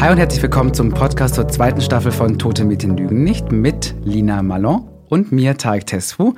Hi und herzlich willkommen zum Podcast zur zweiten Staffel von Tote Mädchen lügen nicht mit Lina Malon und mir, Tarek Tesfu.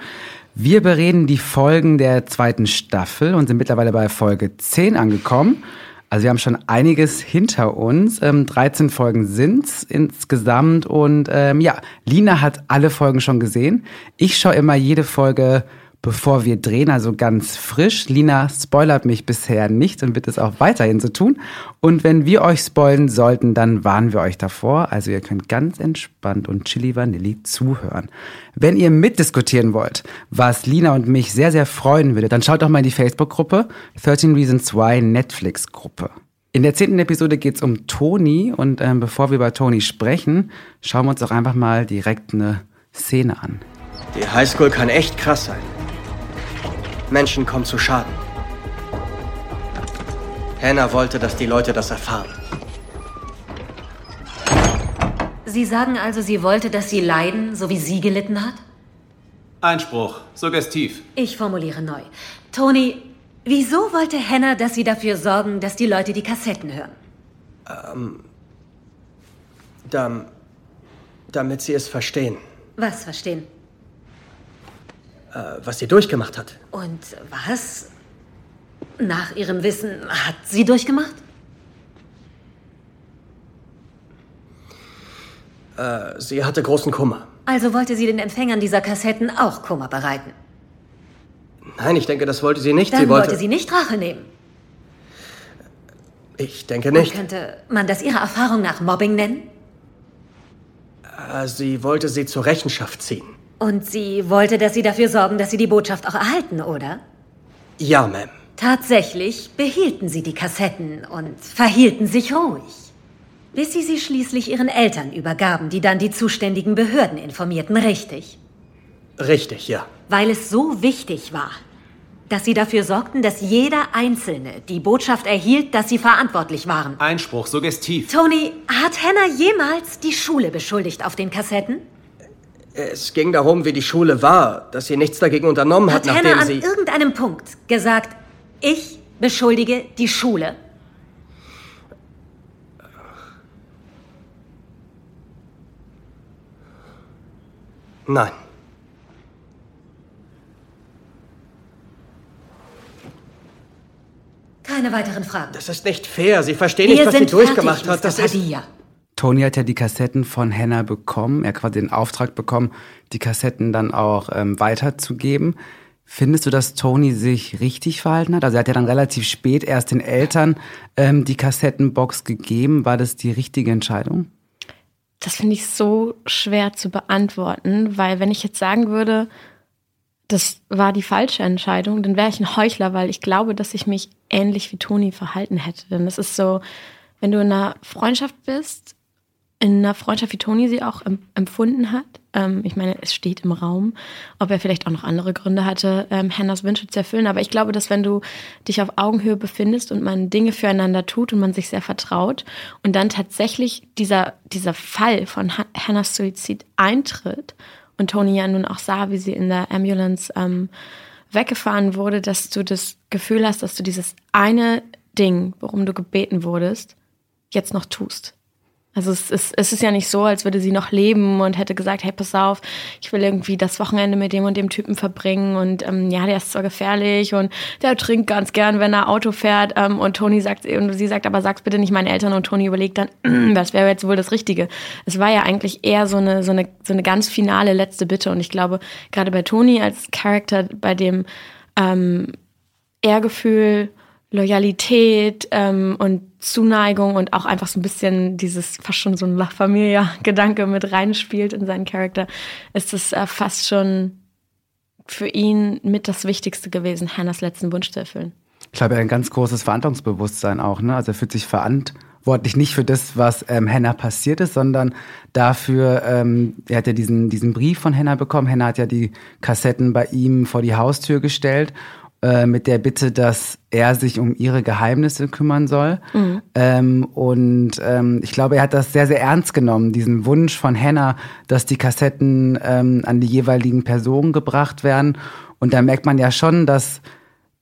Wir bereden die Folgen der zweiten Staffel und sind mittlerweile bei Folge 10 angekommen. Also wir haben schon einiges hinter uns. Ähm, 13 Folgen sind's insgesamt und ähm, ja, Lina hat alle Folgen schon gesehen. Ich schaue immer jede Folge bevor wir drehen, also ganz frisch. Lina spoilert mich bisher nicht und wird es auch weiterhin so tun. Und wenn wir euch spoilen sollten, dann warnen wir euch davor. Also ihr könnt ganz entspannt und chili vanilli zuhören. Wenn ihr mitdiskutieren wollt, was Lina und mich sehr, sehr freuen würde, dann schaut doch mal in die Facebook-Gruppe 13 Reasons Why Netflix-Gruppe. In der zehnten Episode geht es um Toni und ähm, bevor wir über Toni sprechen, schauen wir uns doch einfach mal direkt eine Szene an. Die Highschool kann echt krass sein. Menschen kommen zu Schaden. Hannah wollte, dass die Leute das erfahren. Sie sagen also, sie wollte, dass sie leiden, so wie sie gelitten hat? Einspruch, suggestiv. Ich formuliere neu. Tony, wieso wollte Hannah, dass sie dafür sorgen, dass die Leute die Kassetten hören? Ähm, dam, damit sie es verstehen, Was verstehen? Äh, was sie durchgemacht hat. Und was? Nach ihrem Wissen hat sie durchgemacht? Äh, sie hatte großen Kummer. Also wollte sie den Empfängern dieser Kassetten auch Kummer bereiten. Nein, ich denke, das wollte sie nicht. Dann sie wollte. wollte sie nicht Rache nehmen. ich denke nicht. Könnte man das ihrer Erfahrung nach Mobbing nennen? Äh, sie wollte sie zur Rechenschaft ziehen. Und sie wollte, dass sie dafür sorgen, dass sie die Botschaft auch erhalten, oder? Ja, Ma'am. Tatsächlich behielten sie die Kassetten und verhielten sich ruhig. Bis sie sie schließlich ihren Eltern übergaben, die dann die zuständigen Behörden informierten, richtig? Richtig, ja. Weil es so wichtig war, dass sie dafür sorgten, dass jeder Einzelne die Botschaft erhielt, dass sie verantwortlich waren. Einspruch, suggestiv. Tony, hat Hannah jemals die Schule beschuldigt auf den Kassetten? Es ging darum, wie die Schule war, dass sie nichts dagegen unternommen hat, Hat Hannah nachdem an sie. irgendeinem Punkt gesagt, ich beschuldige die Schule? Nein. Keine weiteren Fragen. Das ist nicht fair. Sie verstehen nicht, Wir was sie durchgemacht fertig, hat. Das Mr. ist. Toni hat ja die Kassetten von Hannah bekommen. Er hat quasi den Auftrag bekommen, die Kassetten dann auch ähm, weiterzugeben. Findest du, dass Toni sich richtig verhalten hat? Also er hat ja dann relativ spät erst den Eltern ähm, die Kassettenbox gegeben. War das die richtige Entscheidung? Das finde ich so schwer zu beantworten, weil wenn ich jetzt sagen würde, das war die falsche Entscheidung, dann wäre ich ein Heuchler, weil ich glaube, dass ich mich ähnlich wie Toni verhalten hätte. Denn es ist so, wenn du in einer Freundschaft bist, in einer Freundschaft, wie Toni sie auch em empfunden hat. Ähm, ich meine, es steht im Raum, ob er vielleicht auch noch andere Gründe hatte, ähm, Hannahs Wünsche zu erfüllen. Aber ich glaube, dass wenn du dich auf Augenhöhe befindest und man Dinge füreinander tut und man sich sehr vertraut und dann tatsächlich dieser, dieser Fall von ha Hannahs Suizid eintritt und Toni ja nun auch sah, wie sie in der Ambulance ähm, weggefahren wurde, dass du das Gefühl hast, dass du dieses eine Ding, worum du gebeten wurdest, jetzt noch tust. Also es ist, es ist ja nicht so, als würde sie noch leben und hätte gesagt, hey, pass auf, ich will irgendwie das Wochenende mit dem und dem Typen verbringen und ähm, ja, der ist zwar gefährlich und der trinkt ganz gern, wenn er Auto fährt ähm, und Toni sagt, und sie sagt, aber sag's bitte nicht meinen Eltern und Toni überlegt dann, was wäre jetzt wohl das Richtige. Es war ja eigentlich eher so eine, so eine, so eine ganz finale letzte Bitte und ich glaube, gerade bei Toni als Charakter, bei dem ähm, Ehrgefühl, Loyalität ähm, und Zuneigung und auch einfach so ein bisschen dieses fast schon so ein La Familia-Gedanke mit reinspielt in seinen Charakter, ist es äh, fast schon für ihn mit das Wichtigste gewesen, Hannahs letzten Wunsch zu erfüllen. Ich glaube, er hat ein ganz großes Verantwortungsbewusstsein auch. Ne? Also er fühlt sich verantwortlich nicht für das, was ähm, Hannah passiert ist, sondern dafür, ähm, er hat ja diesen, diesen Brief von Hannah bekommen. Hannah hat ja die Kassetten bei ihm vor die Haustür gestellt äh, mit der Bitte, dass er sich um ihre Geheimnisse kümmern soll. Ähm, und ähm, ich glaube, er hat das sehr, sehr ernst genommen, diesen Wunsch von Hannah, dass die Kassetten ähm, an die jeweiligen Personen gebracht werden. Und da merkt man ja schon, dass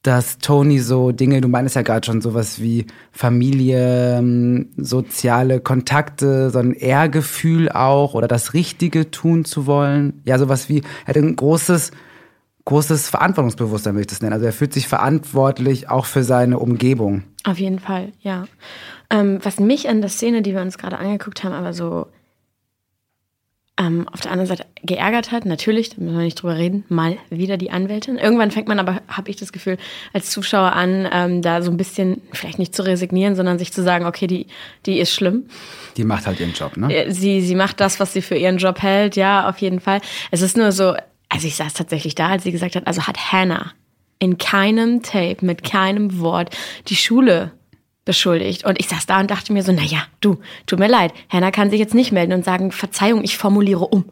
dass Tony so Dinge, du meinst ja gerade schon sowas wie Familie, ähm, soziale Kontakte, so ein Ehrgefühl auch oder das Richtige tun zu wollen. Ja, sowas wie, er hat ein großes, großes Verantwortungsbewusstsein, will ich das nennen. Also er fühlt sich verantwortlich auch für seine Umgebung. Auf jeden Fall, ja. Ähm, was mich an der Szene, die wir uns gerade angeguckt haben, aber so ähm, auf der anderen Seite geärgert hat, natürlich, da müssen wir nicht drüber reden, mal wieder die Anwältin. Irgendwann fängt man aber, habe ich das Gefühl, als Zuschauer an, ähm, da so ein bisschen, vielleicht nicht zu resignieren, sondern sich zu sagen, okay, die, die ist schlimm. Die macht halt ihren Job, ne? Äh, sie, sie macht das, was sie für ihren Job hält, ja, auf jeden Fall. Es ist nur so, also ich saß tatsächlich da, als sie gesagt hat, also hat Hannah in keinem Tape, mit keinem Wort die Schule beschuldigt. Und ich saß da und dachte mir so, na ja, du, tut mir leid, Hannah kann sich jetzt nicht melden und sagen, Verzeihung, ich formuliere um.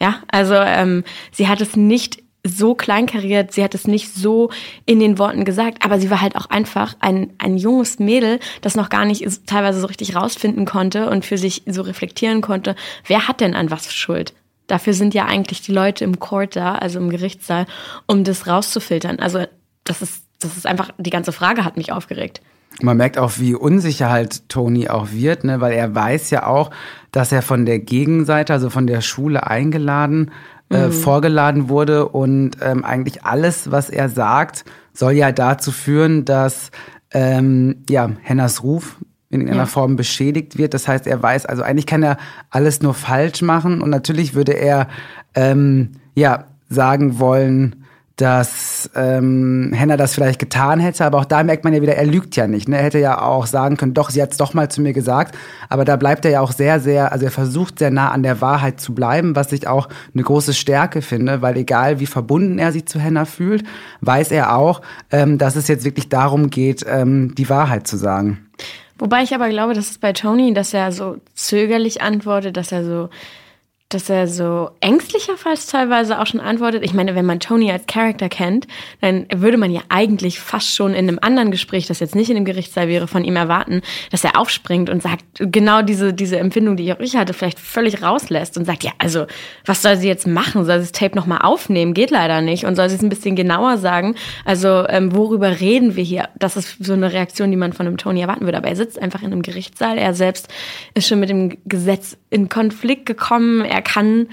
Ja, also ähm, sie hat es nicht so kleinkariert, sie hat es nicht so in den Worten gesagt, aber sie war halt auch einfach ein, ein junges Mädel, das noch gar nicht teilweise so richtig rausfinden konnte und für sich so reflektieren konnte, wer hat denn an was Schuld? Dafür sind ja eigentlich die Leute im Court da, also im Gerichtssaal, um das rauszufiltern. Also das ist, das ist einfach, die ganze Frage hat mich aufgeregt. Man merkt auch, wie unsicher halt Tony auch wird, ne? weil er weiß ja auch, dass er von der Gegenseite, also von der Schule eingeladen, äh, mhm. vorgeladen wurde und ähm, eigentlich alles, was er sagt, soll ja dazu führen, dass ähm, ja Hennas Ruf in irgendeiner ja. Form beschädigt wird. Das heißt, er weiß, also eigentlich kann er alles nur falsch machen und natürlich würde er ähm, ja sagen wollen, dass ähm, Henna das vielleicht getan hätte, aber auch da merkt man ja wieder, er lügt ja nicht. Ne? Er hätte ja auch sagen können, doch, sie hat es doch mal zu mir gesagt, aber da bleibt er ja auch sehr, sehr, also er versucht sehr nah an der Wahrheit zu bleiben, was ich auch eine große Stärke finde, weil egal wie verbunden er sich zu Henna fühlt, weiß er auch, ähm, dass es jetzt wirklich darum geht, ähm, die Wahrheit zu sagen. Wobei ich aber glaube, dass es bei Tony, dass er so zögerlich antwortet, dass er so dass er so ängstlicher fast teilweise auch schon antwortet. Ich meine, wenn man Tony als Charakter kennt, dann würde man ja eigentlich fast schon in einem anderen Gespräch, das jetzt nicht in dem Gerichtssaal wäre, von ihm erwarten, dass er aufspringt und sagt, genau diese, diese Empfindung, die auch ich hatte, vielleicht völlig rauslässt und sagt, ja, also, was soll sie jetzt machen? Soll sie das Tape nochmal aufnehmen? Geht leider nicht. Und soll sie es ein bisschen genauer sagen? Also, ähm, worüber reden wir hier? Das ist so eine Reaktion, die man von einem Tony erwarten würde. Aber er sitzt einfach in einem Gerichtssaal. Er selbst ist schon mit dem Gesetz in Konflikt gekommen. Er er kann,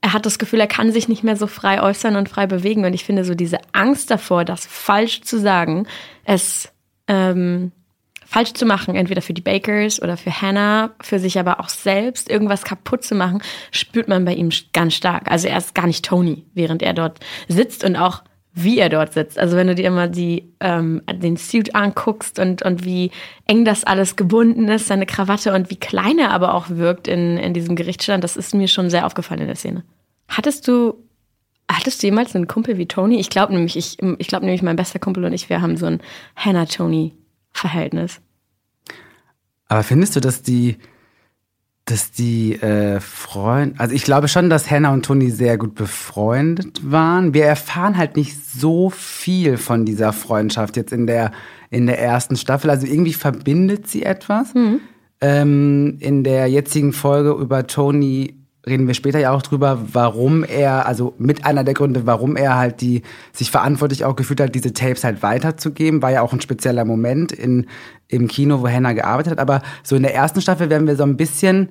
er hat das Gefühl, er kann sich nicht mehr so frei äußern und frei bewegen. Und ich finde so diese Angst davor, das falsch zu sagen, es ähm, falsch zu machen, entweder für die Bakers oder für Hannah, für sich aber auch selbst irgendwas kaputt zu machen, spürt man bei ihm ganz stark. Also er ist gar nicht Tony, während er dort sitzt und auch wie er dort sitzt. Also wenn du dir immer die, ähm, den Suit anguckst und, und wie eng das alles gebunden ist, seine Krawatte und wie klein er aber auch wirkt in, in diesem Gerichtsstand, das ist mir schon sehr aufgefallen in der Szene. Hattest du, hattest du jemals einen Kumpel wie Tony? Ich glaube nämlich, ich, ich glaube nämlich, mein bester Kumpel und ich, wir haben so ein Hannah-Tony-Verhältnis. Aber findest du, dass die, dass die äh, Freunde, also ich glaube schon, dass Hannah und Toni sehr gut befreundet waren. Wir erfahren halt nicht so viel von dieser Freundschaft jetzt in der in der ersten Staffel. Also irgendwie verbindet sie etwas. Mhm. Ähm, in der jetzigen Folge über Tony reden wir später ja auch drüber, warum er, also mit einer der Gründe, warum er halt die sich verantwortlich auch gefühlt hat, diese Tapes halt weiterzugeben, war ja auch ein spezieller Moment in im Kino, wo Hannah gearbeitet hat. Aber so in der ersten Staffel werden wir so ein bisschen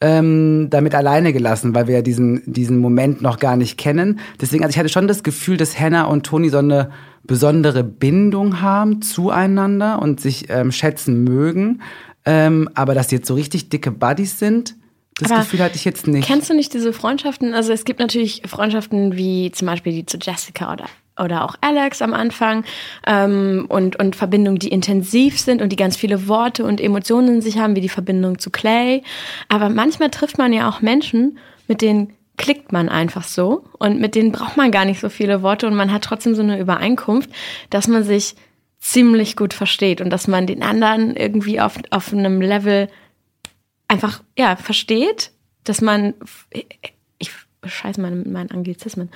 ähm, damit alleine gelassen, weil wir ja diesen, diesen Moment noch gar nicht kennen. Deswegen, also ich hatte schon das Gefühl, dass Hannah und Toni so eine besondere Bindung haben zueinander und sich ähm, schätzen mögen. Ähm, aber dass die jetzt so richtig dicke Buddies sind, das aber Gefühl hatte ich jetzt nicht. Kennst du nicht diese Freundschaften? Also es gibt natürlich Freundschaften wie zum Beispiel die zu Jessica oder oder auch Alex am Anfang ähm, und, und Verbindungen, die intensiv sind und die ganz viele Worte und Emotionen in sich haben, wie die Verbindung zu Clay. Aber manchmal trifft man ja auch Menschen, mit denen klickt man einfach so und mit denen braucht man gar nicht so viele Worte und man hat trotzdem so eine Übereinkunft, dass man sich ziemlich gut versteht und dass man den anderen irgendwie auf, auf einem Level einfach, ja, versteht, dass man, ich scheiße meine, meinen Anglizismen,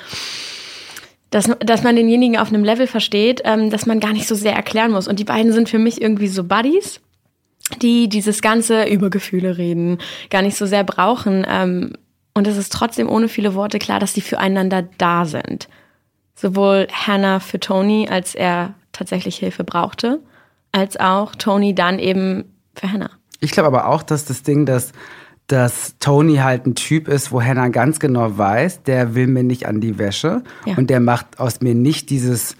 dass, dass man denjenigen auf einem Level versteht, ähm, dass man gar nicht so sehr erklären muss. Und die beiden sind für mich irgendwie so Buddies, die dieses ganze über Gefühle reden, gar nicht so sehr brauchen. Ähm, und es ist trotzdem ohne viele Worte klar, dass die füreinander da sind. Sowohl Hannah für Tony, als er tatsächlich Hilfe brauchte, als auch Tony dann eben für Hannah. Ich glaube aber auch, dass das Ding, dass, dass Tony halt ein Typ ist, wo Hannah ganz genau weiß, der will mir nicht an die Wäsche Ja. und der macht aus mir nicht dieses,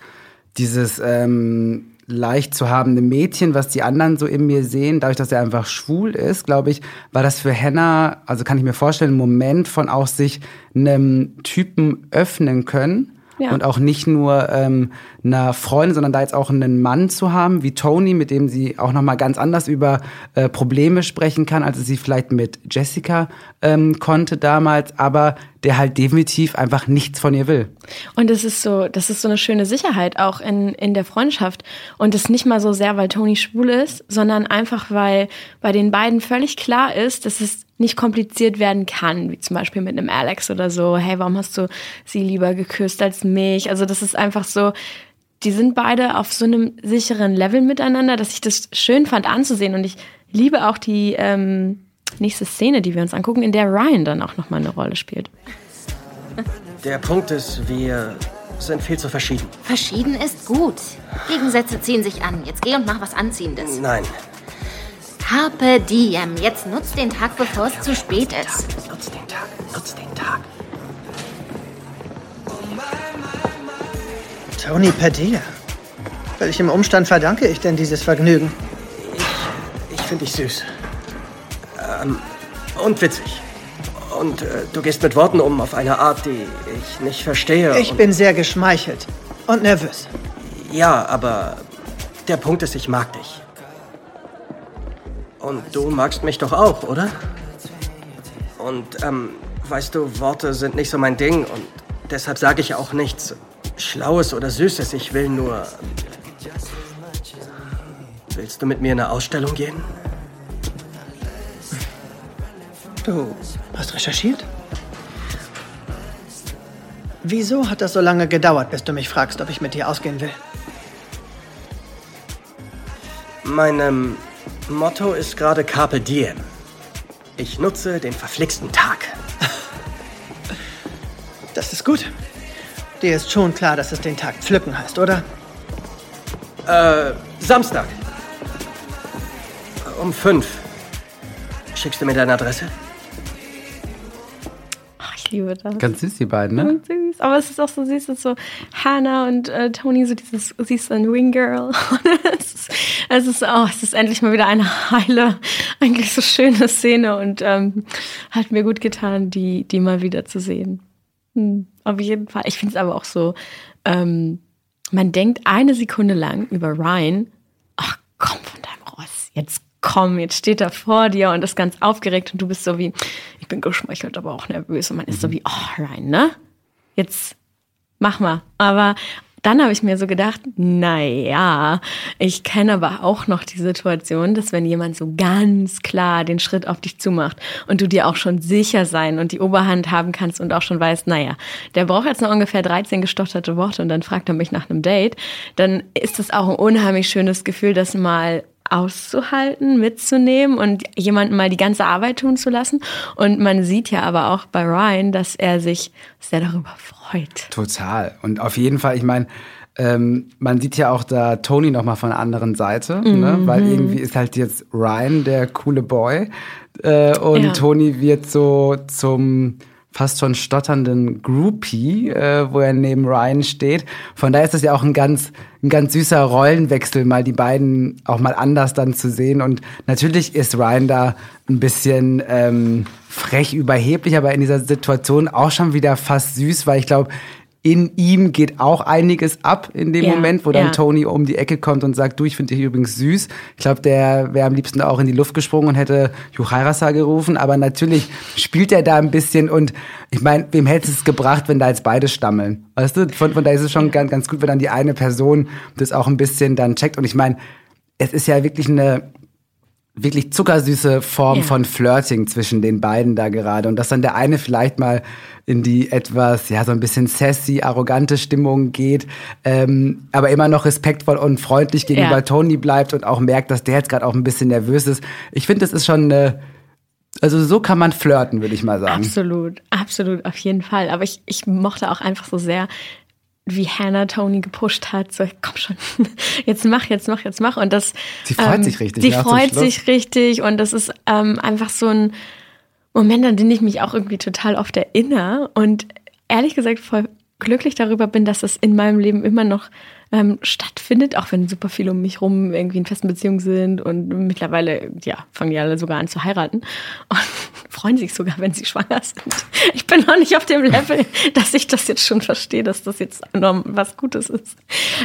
dieses ähm, leicht zu habende Mädchen, was die anderen so in mir sehen. Dadurch, dass er einfach schwul ist, glaube ich, war das für Hannah, also kann ich mir vorstellen, ein Moment von auch sich einem Typen öffnen können. Ja. Und auch nicht nur ähm, einer Freundin, sondern da jetzt auch einen Mann zu haben, wie Tony, mit dem sie auch nochmal ganz anders über äh, Probleme sprechen kann, als sie vielleicht mit Jessica ähm, konnte damals, aber der halt definitiv einfach nichts von ihr will. Und es ist so, das ist so eine schöne Sicherheit auch in, in der Freundschaft. Und das nicht mal so sehr, weil Tony schwul ist, sondern einfach, weil bei den beiden völlig klar ist, dass es nicht kompliziert werden kann, wie zum Beispiel mit einem Alex oder so. Hey, warum hast du sie lieber geküsst als mich? Also das ist einfach so, die sind beide auf so einem sicheren Level miteinander, dass ich das schön fand anzusehen. Und ich liebe auch die ähm, nächste Szene, die wir uns angucken, in der Ryan dann auch nochmal eine Rolle spielt. Der Punkt ist, wir sind viel zu verschieden. Verschieden ist gut. Gegensätze ziehen sich an. Jetzt geh und mach was Anziehendes. Nein. Carpe diem. Jetzt nutz den Tag, bevor es zu spät ist. Nutz den Tag, nutz den Tag. Tony Padilla. Welchem Umstand verdanke ich denn dieses Vergnügen? Ich finde dich süß. Ähm, und witzig. Und äh, du gehst mit Worten um auf eine Art, die ich nicht verstehe. Ich bin sehr geschmeichelt und nervös. Ja, aber der Punkt ist, ich mag dich. Und du magst mich doch auch, oder? Und, ähm, weißt du, Worte sind nicht so mein Ding und deshalb sage ich auch nichts Schlaues oder Süßes. Ich will nur. Willst du mit mir in eine Ausstellung gehen? Du hast recherchiert? Wieso hat das so lange gedauert, bis du mich fragst, ob ich mit dir ausgehen will? Mein ähm, Motto ist gerade Carpe Diem. Ich nutze den verflixten Tag. Das ist gut. Dir ist schon klar, dass es den Tag pflücken heißt, oder? Äh, Samstag. Um fünf. Schickst du mir deine Adresse? Liebe das. Ganz süß, die beiden, ne? Und süß. Aber es ist auch so süß, dass so Hannah und äh, Tony so dieses, sie ist ein Wing Girl. Es ist, es ist, oh, es ist endlich mal wieder eine heile, eigentlich so schöne Szene und ähm, hat mir gut getan, die, die mal wieder zu sehen. Hm, auf jeden Fall. Ich finde es aber auch so, ähm, man denkt eine Sekunde lang über Ryan, ach komm von deinem Ross, jetzt komm, jetzt steht er vor dir und ist ganz aufgeregt und du bist so wie, ich bin geschmeichelt, aber auch nervös und man ist so wie, oh Ryan, ne? Jetzt mach mal. Aber dann habe ich mir so gedacht, naja, ich kenne aber auch noch die Situation, dass wenn jemand so ganz klar den Schritt auf dich zumacht und du dir auch schon sicher sein und die Oberhand haben kannst und auch schon weißt, naja, der braucht jetzt noch ungefähr 13 gestotterte Worte und dann fragt er mich nach einem Date, dann ist das auch ein unheimlich schönes Gefühl, das mal auszuhalten, mitzunehmen und jemanden mal die ganze Arbeit tun zu lassen. Und man sieht ja aber auch bei Ryan, dass er sich sehr darüber freut. Total. Und auf jeden Fall, ich meine, ähm, man sieht ja auch da Tony nochmal von der anderen Seite, ne? Mhm. weil irgendwie ist halt jetzt Ryan der coole Boy äh, und Ja. Tony wird so zum fast schon stotternden Groupie, äh, wo er neben Ryan steht. Von daher ist das ja auch ein ganz, ein ganz süßer Rollenwechsel, mal die beiden auch mal anders dann zu sehen. Und natürlich ist Ryan da ein bisschen ähm, frech überheblich, aber in dieser Situation auch schon wieder fast süß, weil ich glaube, in ihm geht auch einiges ab in dem Ja, Moment, wo dann ja. Tony um die Ecke kommt und sagt, du, ich finde dich übrigens süß. Ich glaube, der wäre am liebsten auch in die Luft gesprungen und hätte Juchairasa gerufen. Aber natürlich spielt er da ein bisschen und ich meine, wem hätte es gebracht, wenn da jetzt beide stammeln? Weißt du, von, von daher ist es schon ganz, ganz gut, wenn dann die eine Person das auch ein bisschen dann checkt. Und ich meine, es ist ja wirklich eine wirklich zuckersüße Form Ja. von Flirting zwischen den beiden da gerade und dass dann der eine vielleicht mal in die etwas, ja, so ein bisschen sassy, arrogante Stimmung geht, ähm, aber immer noch respektvoll und freundlich gegenüber Ja. Tony bleibt und auch merkt, dass der jetzt gerade auch ein bisschen nervös ist. Ich finde, das ist schon eine, also so kann man flirten, würde ich mal sagen. Absolut, absolut, auf jeden Fall. Aber ich, ich mochte auch einfach so sehr, wie Hannah Tony gepusht hat, so komm schon, jetzt mach, jetzt mach, jetzt mach. Und das. Sie freut ähm, sich richtig. Sie ja, freut sich richtig und das ist ähm, einfach so ein Moment, an den ich mich auch irgendwie total oft erinnere und ehrlich gesagt voll glücklich darüber bin, dass es in meinem Leben immer noch ähm, stattfindet, auch wenn super viele um mich rum irgendwie in festen Beziehungen sind und mittlerweile, ja, fangen die alle sogar an zu heiraten und freuen sich sogar, wenn sie schwanger sind. Ich bin noch nicht auf dem Level, dass ich das jetzt schon verstehe, dass das jetzt was Gutes ist.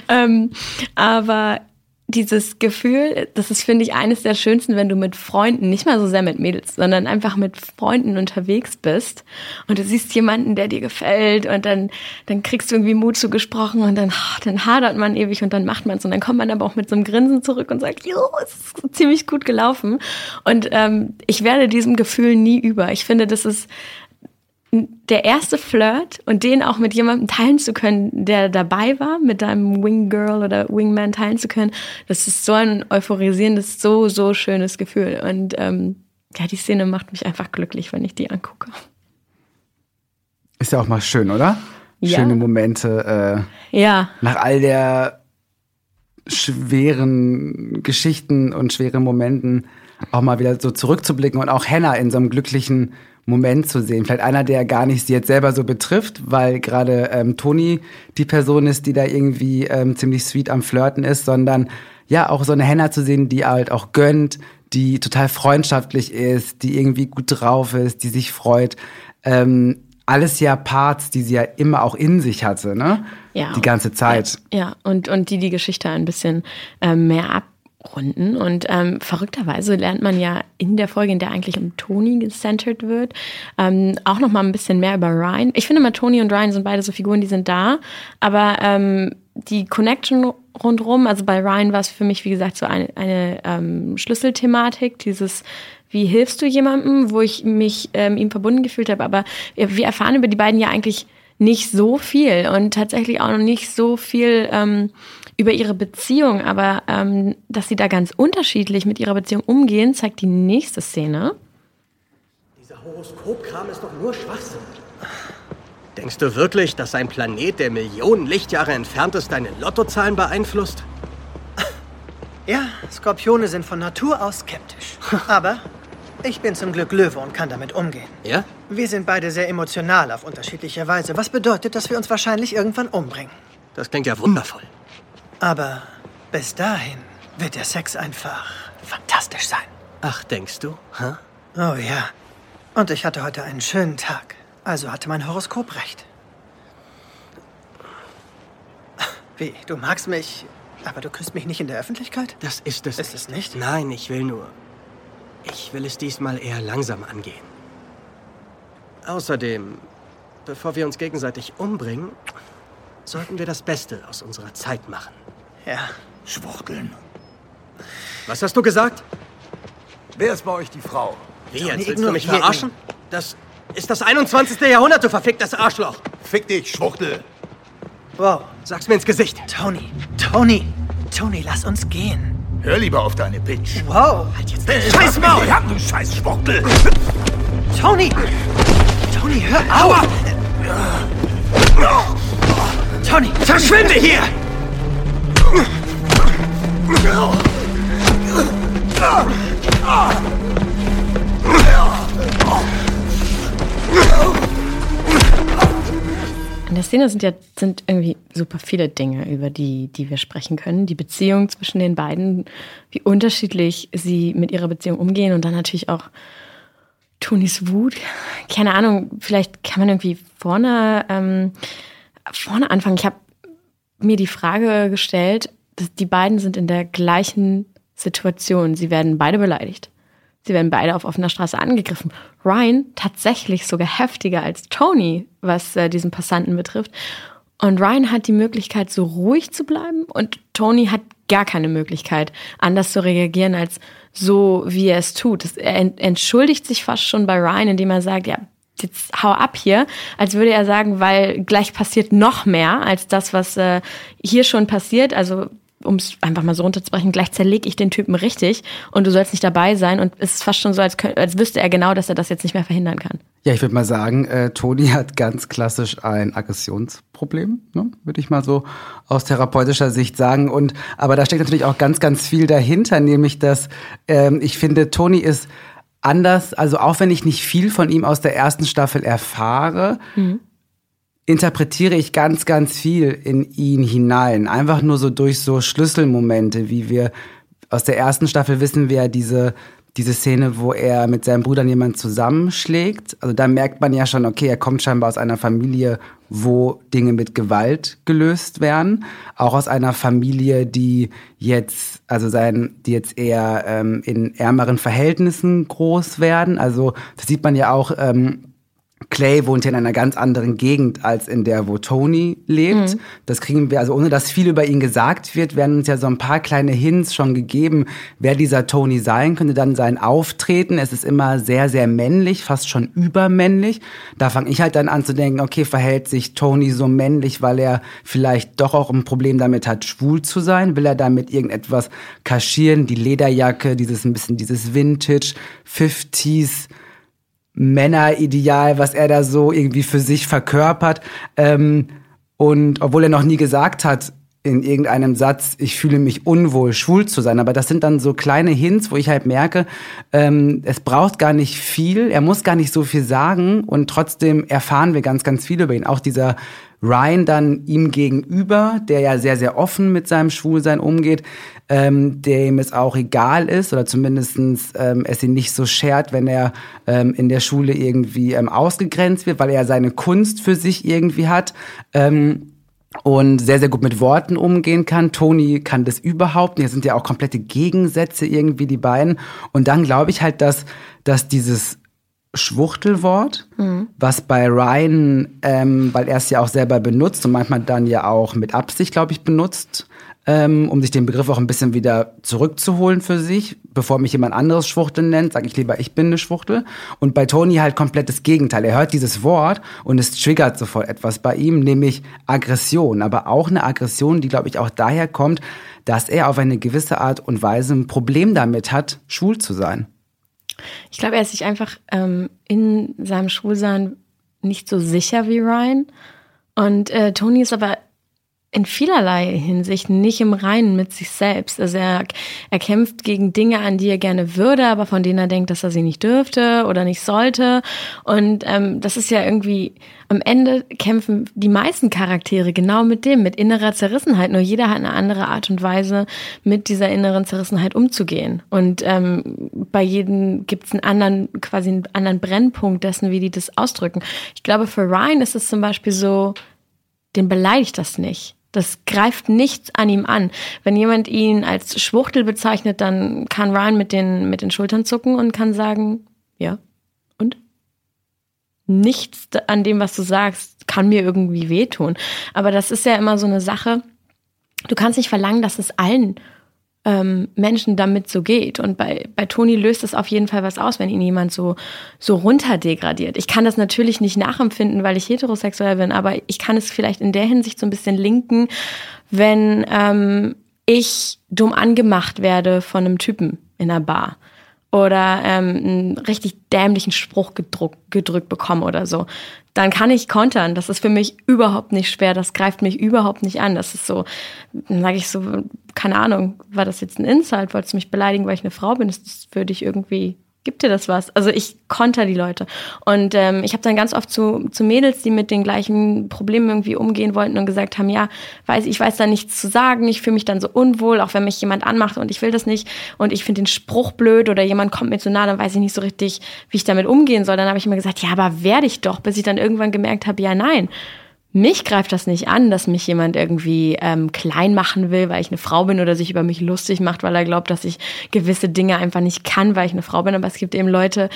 Ähm, aber dieses Gefühl, das ist, finde ich, eines der schönsten, wenn du mit Freunden, nicht mal so sehr mit Mädels, sondern einfach mit Freunden unterwegs bist und du siehst jemanden, der dir gefällt und dann, dann kriegst du irgendwie Mut zugesprochen und dann, dann hadert man ewig und dann macht man es und dann kommt man aber auch mit so einem Grinsen zurück und sagt, jo, es ist ziemlich gut gelaufen und ähm, ich werde diesem Gefühl nie über. Ich finde, das ist der erste Flirt und den auch mit jemandem teilen zu können, der dabei war, mit deinem Winggirl oder Wingman teilen zu können, das ist so ein euphorisierendes, so, so schönes Gefühl. Und ähm, ja, die Szene macht mich einfach glücklich, wenn ich die angucke. Ist ja auch mal schön, oder? Ja. Schöne Momente. Äh, ja. Nach all der schweren Geschichten und schweren Momenten auch mal wieder so zurückzublicken und auch Hannah in so einem glücklichen Moment zu sehen. Vielleicht einer, der gar nicht sie jetzt selber so betrifft, weil gerade ähm, Toni die Person ist, die da irgendwie ähm, ziemlich sweet am Flirten ist, sondern ja auch so eine Henna zu sehen, die halt auch gönnt, die total freundschaftlich ist, die irgendwie gut drauf ist, die sich freut. Ähm, alles ja Parts, die sie ja immer auch in sich hatte, ne? Ja. Die ganze Zeit. Ja, ja. Und, und die die Geschichte ein bisschen ähm, mehr ab Runden. Und ähm, verrückterweise lernt man ja in der Folge, in der eigentlich um Tony gecentert wird, ähm, auch noch mal ein bisschen mehr über Ryan. Ich finde mal, Tony und Ryan sind beide so Figuren, die sind da, aber ähm, die Connection rundrum, also bei Ryan war es für mich, wie gesagt, so eine, eine ähm, Schlüsselthematik, dieses wie hilfst du jemandem, wo ich mich ähm, ihm verbunden gefühlt habe. Aber wir, erfahren über die beiden ja eigentlich nicht so viel und tatsächlich auch noch nicht so viel ähm, über ihre Beziehung, aber ähm, dass sie da ganz unterschiedlich mit ihrer Beziehung umgehen, zeigt die nächste Szene. Dieser Horoskopkram ist doch nur Schwachsinn. Denkst du wirklich, dass ein Planet, der Millionen Lichtjahre entfernt ist, deine Lottozahlen beeinflusst? Ja, Skorpione sind von Natur aus skeptisch. Aber ich bin zum Glück Löwe und kann damit umgehen. Ja? Wir sind beide sehr emotional auf unterschiedliche Weise, was bedeutet, dass wir uns wahrscheinlich irgendwann umbringen. Das klingt ja wundervoll. Aber bis dahin wird der Sex einfach fantastisch sein. Ach, denkst du? Huh? Oh ja. Und ich hatte heute einen schönen Tag. Also hatte mein Horoskop recht. Wie, du magst mich, aber du küsst mich nicht in der Öffentlichkeit? Das ist es. Ist es nicht? Nein, ich will nur. Ich will es diesmal eher langsam angehen. Außerdem, bevor wir uns gegenseitig umbringen, sollten wir das Beste aus unserer Zeit machen. Ja. Schwuchteln. Was hast du gesagt? Wer ist bei euch die Frau? Wie jetzt? Willst du mich verarschen? Das ist das 21. Jahrhundert, du verficktes Arschloch. Fick dich, Schwuchtel. Wow. Sag's mir ins Gesicht. Tony, Tony, Tony, lass uns gehen. Hör lieber auf deine Bitch. Wow. Halt jetzt den Scheiß Maul! Ja, du scheiß Schwuchtel. Tony! Tony, hör auf! Tony! Verschwinde hier! In der Szene sind ja sind irgendwie super viele Dinge, über die, die wir sprechen können. Die Beziehung zwischen den beiden, wie unterschiedlich sie mit ihrer Beziehung umgehen und dann natürlich auch Tonys Wut. Keine Ahnung, vielleicht kann man irgendwie vorne ähm, vorne anfangen. Ich habe mir die Frage gestellt, dass die beiden sind in der gleichen Situation. Sie werden beide beleidigt. Sie werden beide auf offener Straße angegriffen. Ryan tatsächlich sogar heftiger als Tony, was äh, diesen Passanten betrifft. Und Ryan hat die Möglichkeit, so ruhig zu bleiben und Tony hat gar keine Möglichkeit, anders zu reagieren als so, wie er es tut. Er entschuldigt sich fast schon bei Ryan, indem er sagt, ja, jetzt hau ab hier, als würde er sagen, weil gleich passiert noch mehr als das, was äh, hier schon passiert. Also um es einfach mal so runterzubrechen, gleich zerlege ich den Typen richtig und du sollst nicht dabei sein. Und es ist fast schon so, als, als wüsste er genau, dass er das jetzt nicht mehr verhindern kann. Ja, ich würde mal sagen, äh, Toni hat ganz klassisch ein Aggressionsproblem, ne? würde ich mal so aus therapeutischer Sicht sagen. Und aber da steckt natürlich auch ganz, ganz viel dahinter, nämlich dass ähm, ich finde, Toni ist anders, also auch wenn ich nicht viel von ihm aus der ersten Staffel erfahre, mhm. interpretiere ich ganz, ganz viel in ihn hinein. Einfach nur so durch so Schlüsselmomente, wie wir aus der ersten Staffel wissen wir diese diese Szene, wo er mit seinem Bruder jemanden zusammenschlägt. Also da merkt man ja schon, okay, er kommt scheinbar aus einer Familie, wo Dinge mit Gewalt gelöst werden. Auch aus einer Familie, die jetzt, also sein, die jetzt eher ähm, in ärmeren Verhältnissen groß werden. Also das sieht man ja auch ähm, Clay wohnt ja in einer ganz anderen Gegend als in der, wo Tony lebt. Mhm. Das kriegen wir, also ohne dass viel über ihn gesagt wird, werden uns ja so ein paar kleine Hints schon gegeben, wer dieser Tony sein könnte. Dann sein Auftreten. Es ist immer sehr, sehr männlich, fast schon übermännlich. Da fange ich halt dann an zu denken, okay, verhält sich Tony so männlich, weil er vielleicht doch auch ein Problem damit hat, schwul zu sein? Will er damit irgendetwas kaschieren? Die Lederjacke, dieses ein bisschen dieses Vintage, 50s, Männerideal, was er da so irgendwie für sich verkörpert. Ähm, und obwohl er noch nie gesagt hat, in irgendeinem Satz, ich fühle mich unwohl, schwul zu sein. Aber das sind dann so kleine Hints, wo ich halt merke, ähm, es braucht gar nicht viel, er muss gar nicht so viel sagen und trotzdem erfahren wir ganz, ganz viel über ihn. Auch dieser Ryan dann ihm gegenüber, der ja sehr, sehr offen mit seinem Schwulsein umgeht, ähm, dem es auch egal ist oder zumindestens ähm, es ihn nicht so schert, wenn er ähm, in der Schule irgendwie ähm, ausgegrenzt wird, weil er seine Kunst für sich irgendwie hat. Ähm, und sehr, sehr gut mit Worten umgehen kann. Toni kann das überhaupt nicht. Das sind ja auch komplette Gegensätze irgendwie, die beiden. Und dann glaube ich halt, dass, dass dieses Schwuchtelwort, mhm. was bei Ryan, ähm, weil er es ja auch selber benutzt und manchmal dann ja auch mit Absicht, glaube ich, benutzt, ähm, um sich den Begriff auch ein bisschen wieder zurückzuholen für sich. Bevor mich jemand anderes Schwuchtel nennt, sage ich lieber, ich bin eine Schwuchtel. Und bei Tony halt komplett das Gegenteil. Er hört dieses Wort und es triggert sofort etwas bei ihm, nämlich Aggression. Aber auch eine Aggression, die, glaube ich, auch daher kommt, dass er auf eine gewisse Art und Weise ein Problem damit hat, schwul zu sein. Ich glaube, er ist sich einfach ähm, in seinem Schwulsein nicht so sicher wie Ryan. Und äh, Tony ist aber in vielerlei Hinsicht nicht im Reinen mit sich selbst. Also er, er kämpft gegen Dinge, an die er gerne würde, aber von denen er denkt, dass er sie nicht dürfte oder nicht sollte. Und ähm, das ist ja irgendwie, am Ende kämpfen die meisten Charaktere genau mit dem, mit innerer Zerrissenheit. Nur jeder hat eine andere Art und Weise, mit dieser inneren Zerrissenheit umzugehen. Und ähm, bei jedem gibt es einen anderen, quasi einen anderen Brennpunkt dessen, wie die das ausdrücken. Ich glaube, für Ryan ist es zum Beispiel so, den beleidigt das nicht. Das greift nichts an ihm an. Wenn jemand ihn als Schwuchtel bezeichnet, dann kann Ryan mit den, mit den Schultern zucken und kann sagen, ja, und? Nichts an dem, was du sagst, kann mir irgendwie wehtun. Aber das ist ja immer so eine Sache. Du kannst nicht verlangen, dass es allen ähm, Menschen damit so geht. Und bei, bei Toni löst es auf jeden Fall was aus, wenn ihn jemand so, so runterdegradiert. Ich kann das natürlich nicht nachempfinden, weil ich heterosexuell bin, aber ich kann es vielleicht in der Hinsicht so ein bisschen linken, wenn ähm, ich dumm angemacht werde von einem Typen in einer Bar oder ähm, einen richtig dämlichen Spruch gedruckt, gedrückt bekomme oder so, dann kann ich kontern. Das ist für mich überhaupt nicht schwer. Das greift mich überhaupt nicht an. Das ist so, dann sage ich so, keine Ahnung, war das jetzt ein Insult? Wolltest du mich beleidigen, weil ich eine Frau bin? Das, das würde ich irgendwie gibt dir das was? Also ich konter die Leute. Und ähm, ich habe dann ganz oft zu, zu Mädels, die mit den gleichen Problemen irgendwie umgehen wollten und gesagt haben, ja, weiß ich weiß da nichts zu sagen, ich fühle mich dann so unwohl, auch wenn mich jemand anmacht und ich will das nicht und ich finde den Spruch blöd oder jemand kommt mir zu nah, dann weiß ich nicht so richtig, wie ich damit umgehen soll. Dann habe ich immer gesagt, ja, aber werde ich doch, bis ich dann irgendwann gemerkt habe, ja, nein mich greift das nicht an, dass mich jemand irgendwie ähm, klein machen will, weil ich eine Frau bin oder sich über mich lustig macht, weil er glaubt, dass ich gewisse Dinge einfach nicht kann, weil ich eine Frau bin. Aber es gibt eben Leute,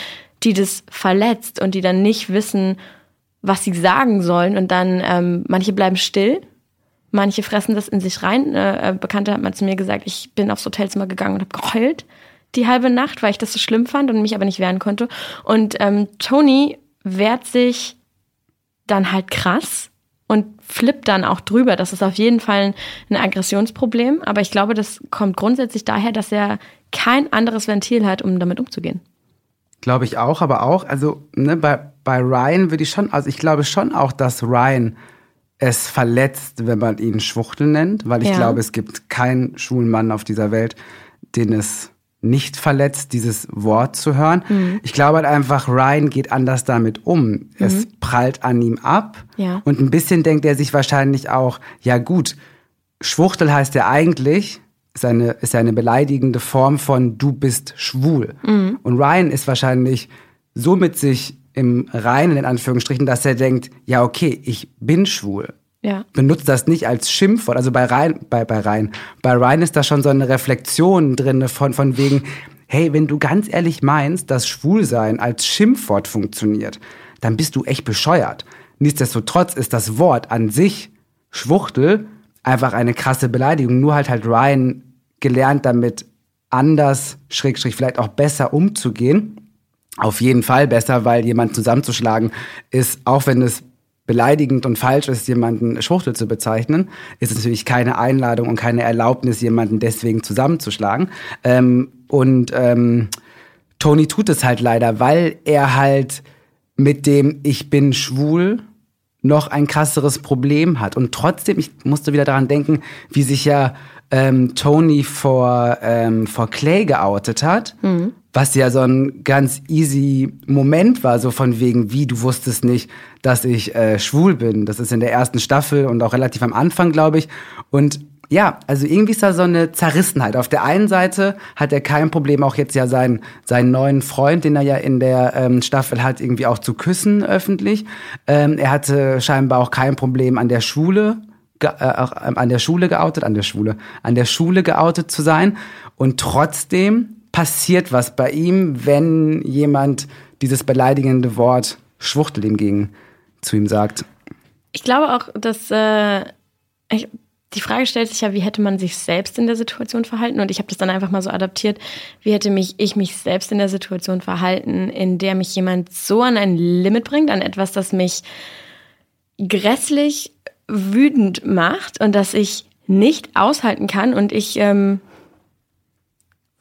die das verletzt und die dann nicht wissen, was sie sagen sollen. Und dann, ähm, manche bleiben still, manche fressen das in sich rein. Äh, äh Bekannte hat mal zu mir gesagt, ich bin aufs Hotelzimmer gegangen und habe geheult die halbe Nacht, weil ich das so schlimm fand und mich aber nicht wehren konnte. Und ähm, Tony wehrt sich dann halt krass und flippt dann auch drüber. Das ist auf jeden Fall ein Aggressionsproblem, aber ich glaube, das kommt grundsätzlich daher, dass er kein anderes Ventil hat, um damit umzugehen. Glaube ich auch, aber auch, also ne, bei, bei Ryan würde ich schon, also ich glaube schon auch, dass Ryan es verletzt, wenn man ihn Schwuchtel nennt, weil ich Ja. glaube, es gibt keinen schwulen Mann auf dieser Welt, den es nicht verletzt, dieses Wort zu hören. Mhm. Ich glaube halt einfach, Ryan geht anders damit um. Es prallt an ihm ab Ja. und ein bisschen denkt er sich wahrscheinlich auch, ja gut, Schwuchtel heißt ja eigentlich, ist eine, ist ja eine beleidigende Form von du bist schwul. Und Ryan ist wahrscheinlich so mit sich im Reinen, in Anführungsstrichen, dass er denkt, ja okay, ich bin schwul. Ja. Benutzt das nicht als Schimpfwort. Also bei Ryan, bei, bei Ryan, bei Ryan ist da schon so eine Reflexion drin von, von wegen, hey, wenn du ganz ehrlich meinst, dass Schwulsein als Schimpfwort funktioniert, dann bist du echt bescheuert. Nichtsdestotrotz ist das Wort an sich Schwuchtel einfach eine krasse Beleidigung. Nur halt halt Ryan gelernt damit anders, schrägstrich vielleicht auch besser umzugehen. Auf jeden Fall besser, weil jemand zusammenzuschlagen ist, auch wenn es beleidigend und falsch ist, jemanden Schwuchtel zu bezeichnen, ist natürlich keine Einladung und keine Erlaubnis, jemanden deswegen zusammenzuschlagen. Ähm, und ähm, Tony tut es halt leider, weil er halt mit dem Ich bin schwul noch ein krasseres Problem hat. Und trotzdem, ich musste wieder daran denken, wie sich ja ähm, Tony vor, ähm, vor Clay geoutet hat, was ja so ein ganz easy Moment war, so von wegen, wie du wusstest nicht, dass ich äh, schwul bin. Das ist in der ersten Staffel und auch relativ am Anfang, glaube ich. Und ja, also irgendwie ist da so eine Zerrissenheit. Auf der einen Seite hat er kein Problem, auch jetzt ja seinen, seinen neuen Freund, den er ja in der ähm, Staffel hat, irgendwie auch zu küssen öffentlich. Ähm, er hatte scheinbar auch kein Problem an der Schule, äh, ähm, an der Schule geoutet, an der Schule, an der Schule geoutet zu sein. Und trotzdem passiert was bei ihm, wenn jemand dieses beleidigende Wort Schwuchtel hingegen zu ihm sagt. Ich glaube auch, dass äh, ich, die Frage stellt sich ja, wie hätte man sich selbst in der Situation verhalten? Und ich habe das dann einfach mal so adaptiert. Wie hätte mich ich mich selbst in der Situation verhalten, in der mich jemand so an ein Limit bringt, an etwas, das mich grässlich wütend macht und das ich nicht aushalten kann und ich ähm,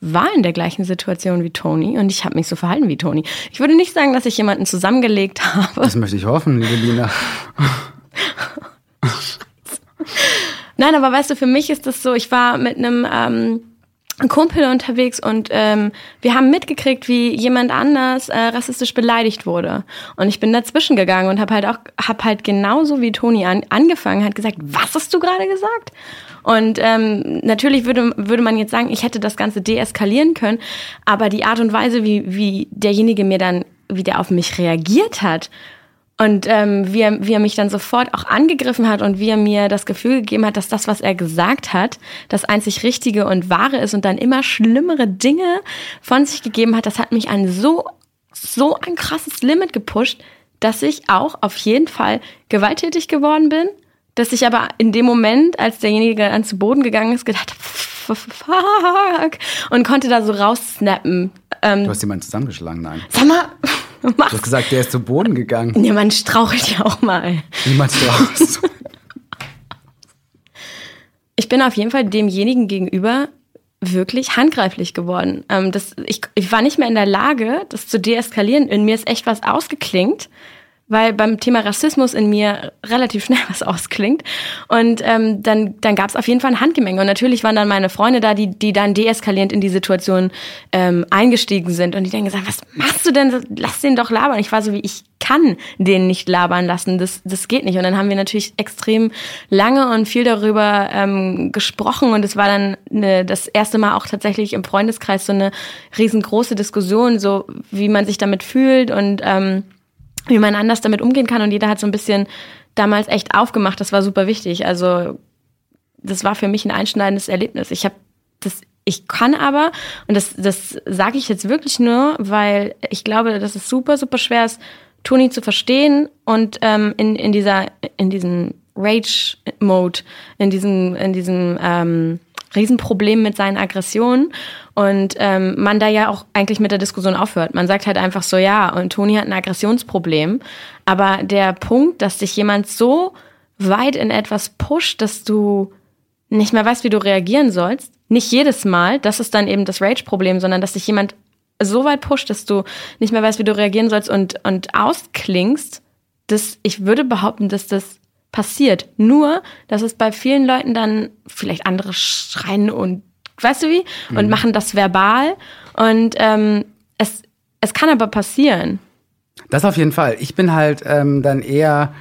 war in der gleichen Situation wie Tony und ich habe mich so verhalten wie Tony. Ich würde nicht sagen, dass ich jemanden zusammengelegt habe. Das möchte ich hoffen, liebe Lina. Nein, aber weißt du, für mich ist das so, ich war mit einem ähm, Kumpel unterwegs und ähm, wir haben mitgekriegt, wie jemand anders äh, rassistisch beleidigt wurde. Und ich bin dazwischen gegangen und habe halt auch, hab halt genauso wie Toni an, angefangen, hat gesagt, was hast du gerade gesagt? Und ähm, natürlich würde, würde man jetzt sagen, ich hätte das Ganze deeskalieren können, aber die Art und Weise, wie, wie derjenige mir dann, wie der auf mich reagiert hat, und ähm, wie, er, wie er mich dann sofort auch angegriffen hat und wie er mir das Gefühl gegeben hat, dass das, was er gesagt hat, das einzig Richtige und Wahre ist und dann immer schlimmere Dinge von sich gegeben hat, das hat mich an so, so ein krasses Limit gepusht, dass ich auch auf jeden Fall gewalttätig geworden bin, dass ich aber in dem Moment, als derjenige dann zu Boden gegangen ist, gedacht habe, fuck, und konnte da so raussnappen. Ähm, Du hast jemanden zusammengeschlagen, nein. sag mal, Du hast gesagt, der ist zu Boden gegangen. ja, man strauchelt ja auch mal. Niemand raus. Ich bin auf jeden Fall demjenigen gegenüber wirklich handgreiflich geworden. Ähm, das, ich, ich war nicht mehr in der Lage, das zu deeskalieren. In mir ist echt was ausgeklingt, weil beim Thema Rassismus in mir relativ schnell was ausklingt. Und ähm, dann, dann gab es auf jeden Fall ein Handgemenge. Und natürlich waren dann meine Freunde da, die, die dann deeskalierend in die Situation ähm, eingestiegen sind. Und die dann gesagt, was machst du denn? Lass den doch labern. Ich war so wie, ich kann den nicht labern lassen. Das, das geht nicht. Und dann haben wir natürlich extrem lange und viel darüber ähm, gesprochen. Und es war dann eine, das erste Mal auch tatsächlich im Freundeskreis so eine riesengroße Diskussion, so wie man sich damit fühlt und ähm, wie man anders damit umgehen kann. Und jeder hat so ein bisschen damals echt aufgemacht. Das war super wichtig. Also das war für mich ein einschneidendes Erlebnis. Ich habe das, ich kann aber, und das, das sage ich jetzt wirklich nur, weil ich glaube, dass es super, super schwer ist, Toni zu verstehen und ähm, in, in dieser, in diesem Rage-Mode, in diesem, in diesem ähm, Riesenproblem mit seinen Aggressionen und ähm, man da ja auch eigentlich mit der Diskussion aufhört. Man sagt halt einfach so, ja, und Toni hat ein Aggressionsproblem, aber der Punkt, dass dich jemand so weit in etwas pusht, dass du nicht mehr weißt, wie du reagieren sollst, nicht jedes Mal, das ist dann eben das Rage-Problem, sondern dass dich jemand so weit pusht, dass du nicht mehr weißt, wie du reagieren sollst und, und ausklingst, dass ich würde behaupten, dass das passiert. Nur, dass es bei vielen Leuten dann vielleicht andere schreien und weißt du wie? Und Mhm. machen das verbal. Und ähm, es, es kann aber passieren. Das auf jeden Fall. Ich bin halt ähm, dann eher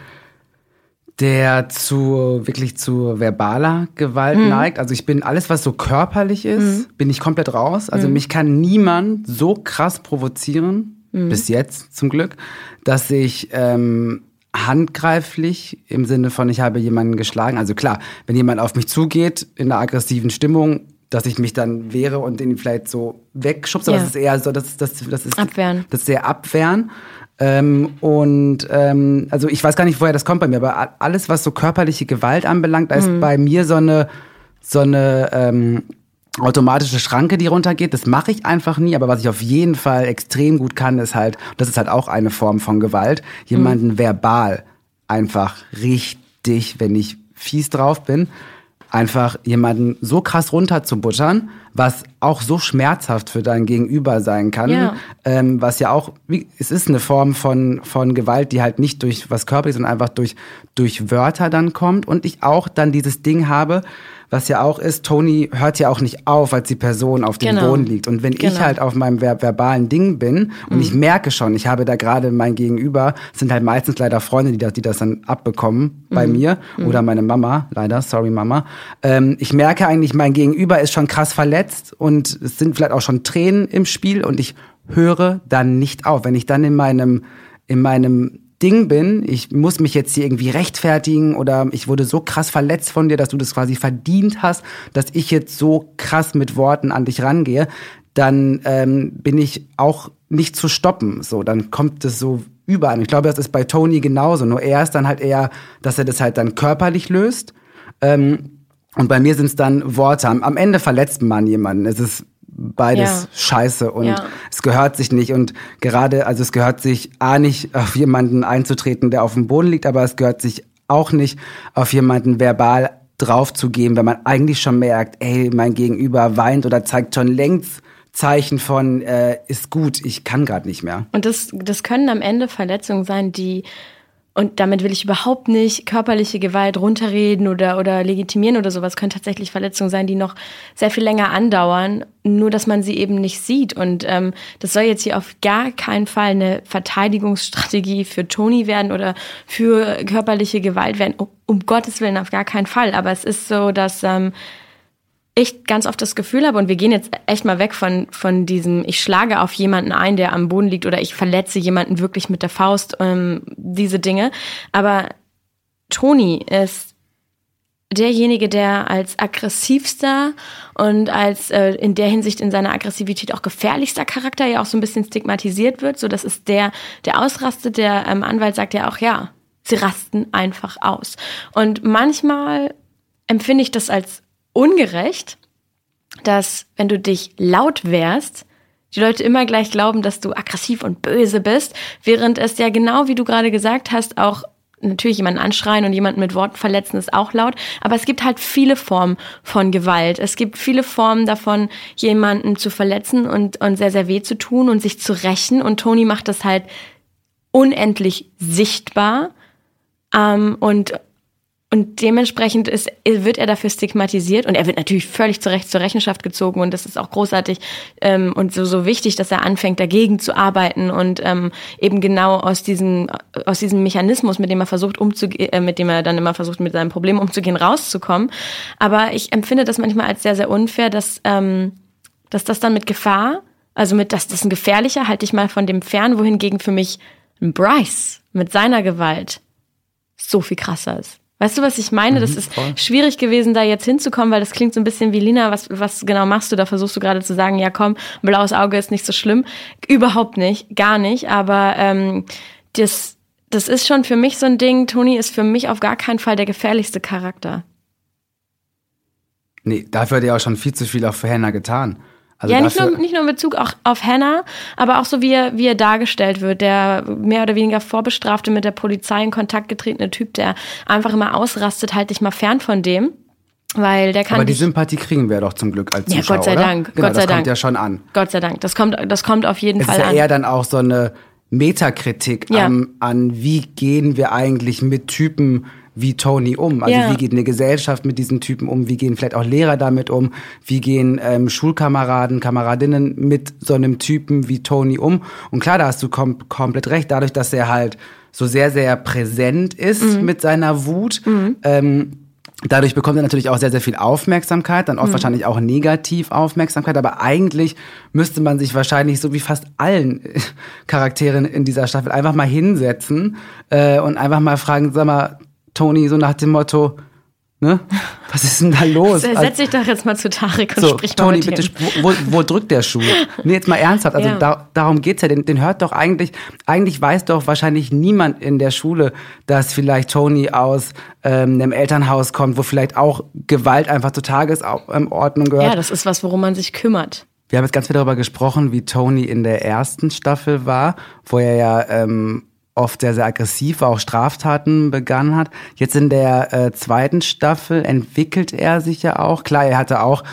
der zu wirklich zu verbaler Gewalt Mhm. neigt. Also ich bin alles, was so körperlich ist, bin ich komplett raus. Also Mhm. mich kann niemand so krass provozieren, Mhm. bis jetzt zum Glück, dass ich ähm, handgreiflich im Sinne von, ich habe jemanden geschlagen. Also klar, wenn jemand auf mich zugeht in einer aggressiven Stimmung, dass ich mich dann wehre und den vielleicht so wegschubse, Ja. das ist eher so, das, das, das ist Abwehren. das ist sehr abwehren. Ähm, und ähm, also ich weiß gar nicht, woher das kommt bei mir, aber alles, was so körperliche Gewalt anbelangt, da ist Mhm. bei mir so eine, so eine ähm, automatische Schranke, die runtergeht. Das mache ich einfach nie, aber was ich auf jeden Fall extrem gut kann, ist halt, das ist halt auch eine Form von Gewalt, jemanden verbal einfach richtig, wenn ich fies drauf bin, einfach jemanden so krass runterzubuttern, was auch so schmerzhaft für dein Gegenüber sein kann, Ja. ähm, was ja auch, es ist eine Form von, von Gewalt, die halt nicht durch was körperlich, sondern einfach durch, durch Wörter dann kommt und ich auch dann dieses Ding habe, was ja auch ist, Tony hört ja auch nicht auf, als die Person auf dem Genau. Boden liegt. Und wenn ich Genau. halt auf meinem ver verbalen Ding bin und Mhm. ich merke schon, ich habe da gerade mein Gegenüber, sind halt meistens leider Freunde, die das, die das dann abbekommen bei Mhm. mir Mhm. oder meine Mama, leider, sorry Mama. Ähm, ich merke eigentlich, mein Gegenüber ist schon krass verletzt und es sind vielleicht auch schon Tränen im Spiel und ich höre dann nicht auf. Wenn ich dann in meinem, in meinem Ding bin, ich muss mich jetzt hier irgendwie rechtfertigen oder ich wurde so krass verletzt von dir, dass du das quasi verdient hast, dass ich jetzt so krass mit Worten an dich rangehe, dann ähm, bin ich auch nicht zu stoppen. So, dann kommt es so überall. Und ich glaube, das ist bei Tony genauso. Nur er ist dann halt eher, dass er das halt dann körperlich löst. Ähm, und bei mir sind es dann Worte. Am Ende verletzt man jemanden. Es ist beides Ja. scheiße und Ja. es gehört sich nicht. Und gerade, also es gehört sich A nicht auf jemanden einzutreten, der auf dem Boden liegt, aber es gehört sich auch nicht auf jemanden verbal draufzugeben, wenn man eigentlich schon merkt, ey, mein Gegenüber weint oder zeigt schon längst Zeichen von, äh, ist gut, ich kann gerade nicht mehr. Und das, das können am Ende Verletzungen sein, die, und damit will ich überhaupt nicht körperliche Gewalt runterreden oder, oder legitimieren oder sowas, können tatsächlich Verletzungen sein, die noch sehr viel länger andauern, nur dass man sie eben nicht sieht. Und ähm, das soll jetzt hier auf gar keinen Fall eine Verteidigungsstrategie für Toni werden oder für körperliche Gewalt werden. Um, um Gottes Willen, auf gar keinen Fall. Aber es ist so, dass ähm, ich ganz oft das Gefühl habe, und wir gehen jetzt echt mal weg von, von diesem, ich schlage auf jemanden ein, der am Boden liegt, oder ich verletze jemanden wirklich mit der Faust, ähm, diese Dinge. Aber Toni ist derjenige, der als aggressivster und als äh, in der Hinsicht in seiner Aggressivität auch gefährlichster Charakter ja auch so ein bisschen stigmatisiert wird. So, das ist der, der ausrastet. Der ähm, Anwalt sagt ja auch, ja, sie rasten einfach aus. Und manchmal empfinde ich das als ungerecht, dass wenn du dich laut wehrst, die Leute immer gleich glauben, dass du aggressiv und böse bist, während es ja genau wie du gerade gesagt hast, auch natürlich jemanden anschreien und jemanden mit Worten verletzen ist auch laut, aber es gibt halt viele Formen von Gewalt. Es gibt viele Formen davon, jemanden zu verletzen und, und sehr, sehr weh zu tun und sich zu rächen. Und Toni macht das halt unendlich sichtbar. Ähm, und und dementsprechend ist, wird er dafür stigmatisiert und er wird natürlich völlig zu Recht zur Rechenschaft gezogen und das ist auch großartig ähm, und so, so wichtig, dass er anfängt, dagegen zu arbeiten und ähm, eben genau aus diesem, aus diesem Mechanismus, mit dem er versucht umzugehen, äh, mit dem er dann immer versucht, mit seinem Problem umzugehen, rauszukommen. Aber ich empfinde das manchmal als sehr, sehr unfair, dass, ähm, dass das dann mit Gefahr, also mit, dass das ein gefährlicher, halte ich mal von dem fern, wohingegen für mich Bryce mit seiner Gewalt so viel krasser ist. Weißt du, was ich meine? Das Mhm, ist voll. schwierig gewesen, da jetzt hinzukommen, weil das klingt so ein bisschen wie Lina, was, was genau machst du? Da versuchst du gerade zu sagen, ja komm, blaues Auge ist nicht so schlimm. Überhaupt nicht, gar nicht. Aber ähm, das, das ist schon für mich so ein Ding. Toni ist für mich auf gar keinen Fall der gefährlichste Charakter. Nee, dafür hat er auch schon viel zu viel auch für Hannah getan. Also ja, nicht nur, nicht nur in Bezug auch auf Hannah, aber auch so, wie er, wie er dargestellt wird. Der mehr oder weniger vorbestrafte, mit der Polizei in Kontakt getretene Typ, der einfach immer ausrastet, halte ich mal fern von dem. Weil der kann Aber die dich- Sympathie kriegen wir doch zum Glück als Ja, Zuschauer, Gott sei? Dank, Genau, Gott sei das Dank. kommt ja schon an. Gott sei Dank, das kommt, das kommt auf jeden Es ist Fall ja an. eher dann auch so eine Metakritik Ja. an, an, wie gehen wir eigentlich mit Typen wie Tony um? Also Ja. wie geht eine Gesellschaft mit diesen Typen um? Wie gehen vielleicht auch Lehrer damit um? Wie gehen ähm, Schulkameraden, Kameradinnen mit so einem Typen wie Tony um? Und klar, da hast du kom komplett recht, dadurch, dass er halt so sehr, sehr präsent ist Mhm. mit seiner Wut. Ähm, Dadurch bekommt er natürlich auch sehr, sehr viel Aufmerksamkeit, dann oft wahrscheinlich auch negativ Aufmerksamkeit, aber eigentlich müsste man sich wahrscheinlich so wie fast allen Charakteren in dieser Staffel einfach mal hinsetzen äh, und einfach mal fragen, sag mal, Tony, so nach dem Motto, ne, was ist denn da los? Setz Also- dich doch jetzt mal zu Tarek und so, sprich mal Tony, mit bitte, ihm. wo, wo drückt der Schuh? Nee, jetzt mal ernsthaft. Also Ja. da, darum geht's ja. Den, den hört doch eigentlich, eigentlich weiß doch wahrscheinlich niemand in der Schule, dass vielleicht Tony aus ähm, einem Elternhaus kommt, wo vielleicht auch Gewalt einfach zur Tagesordnung gehört. Ja, das ist was, worum man sich kümmert. Wir haben jetzt ganz viel darüber gesprochen, wie Tony in der ersten Staffel war, wo er ja ähm, oft sehr, sehr aggressiv war, auch Straftaten begangen hat. Jetzt in der äh, zweiten Staffel entwickelt er sich ja auch. Klar, er hatte auch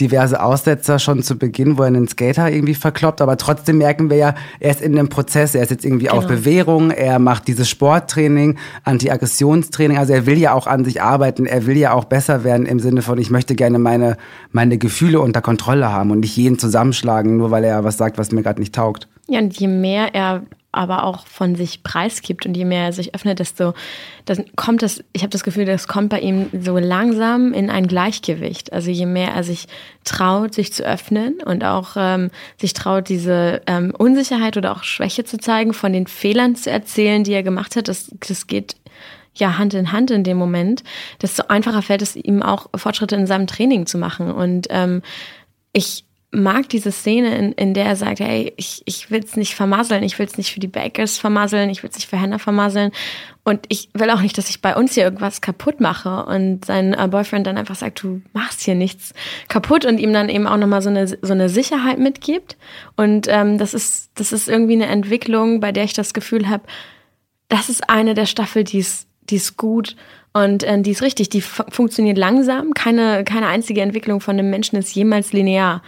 diverse Aussetzer schon zu Beginn, wo er einen Skater irgendwie verkloppt, aber trotzdem merken wir ja, er ist in einem Prozess, er ist jetzt irgendwie auf Bewährung, er macht dieses Sporttraining, Anti-Aggressionstraining, also er will ja auch an sich arbeiten, er will ja auch besser werden im Sinne von, ich möchte gerne meine, meine Gefühle unter Kontrolle haben und nicht jeden zusammenschlagen, nur weil er was sagt, was mir gerade nicht taugt. Ja, und je mehr er aber auch von sich preisgibt und je mehr er sich öffnet, desto dann kommt das, ich habe das Gefühl, das kommt bei ihm so langsam in ein Gleichgewicht. Also je mehr er sich traut, sich zu öffnen und auch ähm, sich traut, diese ähm, Unsicherheit oder auch Schwäche zu zeigen, von den Fehlern zu erzählen, die er gemacht hat, das, das geht ja Hand in Hand in dem Moment, desto einfacher fällt es ihm auch, Fortschritte in seinem Training zu machen. Und ähm, ich mag diese Szene, in, in der er sagt, hey, ich, ich will es nicht vermasseln, ich will es nicht für die Bakers vermasseln, ich will es nicht für Hannah vermasseln und ich will auch nicht, dass ich bei uns hier irgendwas kaputt mache und sein äh, Boyfriend dann einfach sagt, du machst hier nichts kaputt und ihm dann eben auch nochmal so eine, so eine Sicherheit mitgibt und ähm, das ist, das ist irgendwie eine Entwicklung, bei der ich das Gefühl habe, das ist eine der Staffel, die ist, die ist gut und äh, die ist richtig, die fu- funktioniert langsam. Keine, keine einzige Entwicklung von einem Menschen ist jemals linear.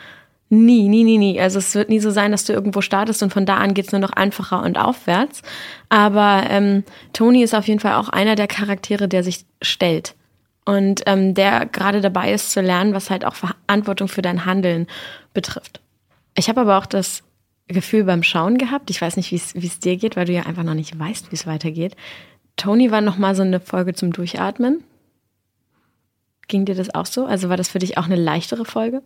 Nie, nie, nie, nie. Also es wird nie so sein, dass du irgendwo startest und von da an geht's nur noch einfacher und aufwärts. Aber ähm, Tony ist auf jeden Fall auch einer der Charaktere, der sich stellt. Und ähm, der gerade dabei ist zu lernen, was halt auch Verantwortung für dein Handeln betrifft. Ich habe aber auch das Gefühl beim Schauen gehabt, ich weiß nicht, wie es es dir geht, weil du ja einfach noch nicht weißt, wie es weitergeht. Tony war noch mal so eine Folge zum Durchatmen. Ging dir das auch so? Also war das für dich auch eine leichtere Folge?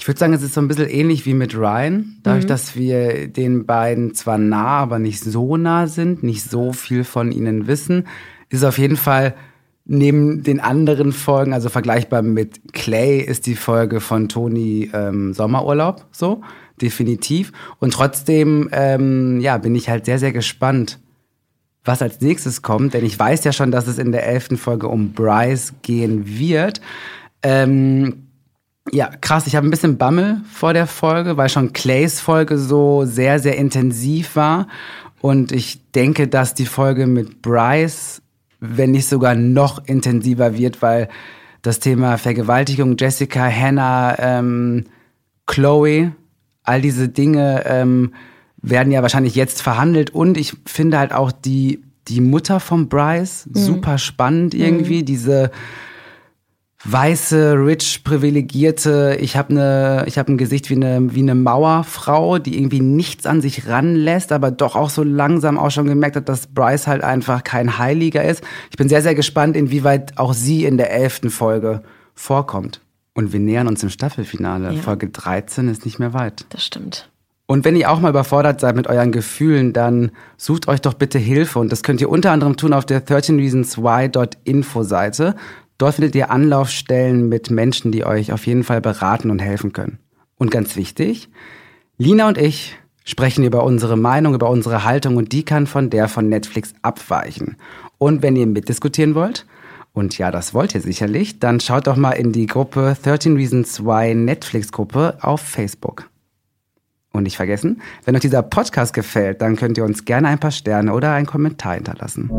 Ich würde sagen, es ist so ein bisschen ähnlich wie mit Ryan. Dadurch, dass wir den beiden zwar nah, aber nicht so nah sind, nicht so viel von ihnen wissen, ist auf jeden Fall neben den anderen Folgen, also vergleichbar mit Clay, ist die Folge von Toni ähm, Sommerurlaub so, definitiv. Und trotzdem, ähm, ja, bin ich halt sehr, sehr gespannt, was als nächstes kommt, denn ich weiß ja schon, dass es in der elften Folge um Bryce gehen wird. Ähm, ja, krass. Ich habe ein bisschen Bammel vor der Folge, weil schon Clays Folge so sehr, sehr intensiv war. Und ich denke, dass die Folge mit Bryce, wenn nicht sogar noch intensiver wird, weil das Thema Vergewaltigung, Jessica, Hannah, ähm, Chloe, all diese Dinge ähm, werden ja wahrscheinlich jetzt verhandelt. Und ich finde halt auch die, die Mutter von Bryce super spannend irgendwie. Diese weiße, rich, privilegierte, ich habe ne, ich habe ein Gesicht wie eine wie eine Mauerfrau, die irgendwie nichts an sich ranlässt, aber doch auch so langsam auch schon gemerkt hat, dass Bryce halt einfach kein Heiliger ist. Ich bin sehr sehr gespannt, inwieweit auch sie in der elften Folge vorkommt. Und wir nähern uns dem Staffelfinale. Ja. Folge 13 ist nicht mehr weit. Das stimmt. Und wenn ihr auch mal überfordert seid mit euren Gefühlen, dann sucht euch doch bitte Hilfe. Und das könnt ihr unter anderem tun auf der 13reasonswhy.info Seite. Dort findet ihr Anlaufstellen mit Menschen, die euch auf jeden Fall beraten und helfen können. Und ganz wichtig, Lina und ich sprechen über unsere Meinung, über unsere Haltung und die kann von der von Netflix abweichen. Und wenn ihr mitdiskutieren wollt, und ja, das wollt ihr sicherlich, dann schaut doch mal in die Gruppe 13 Reasons Why Netflix Gruppe auf Facebook. Und nicht vergessen, wenn euch dieser Podcast gefällt, dann könnt ihr uns gerne ein paar Sterne oder einen Kommentar hinterlassen.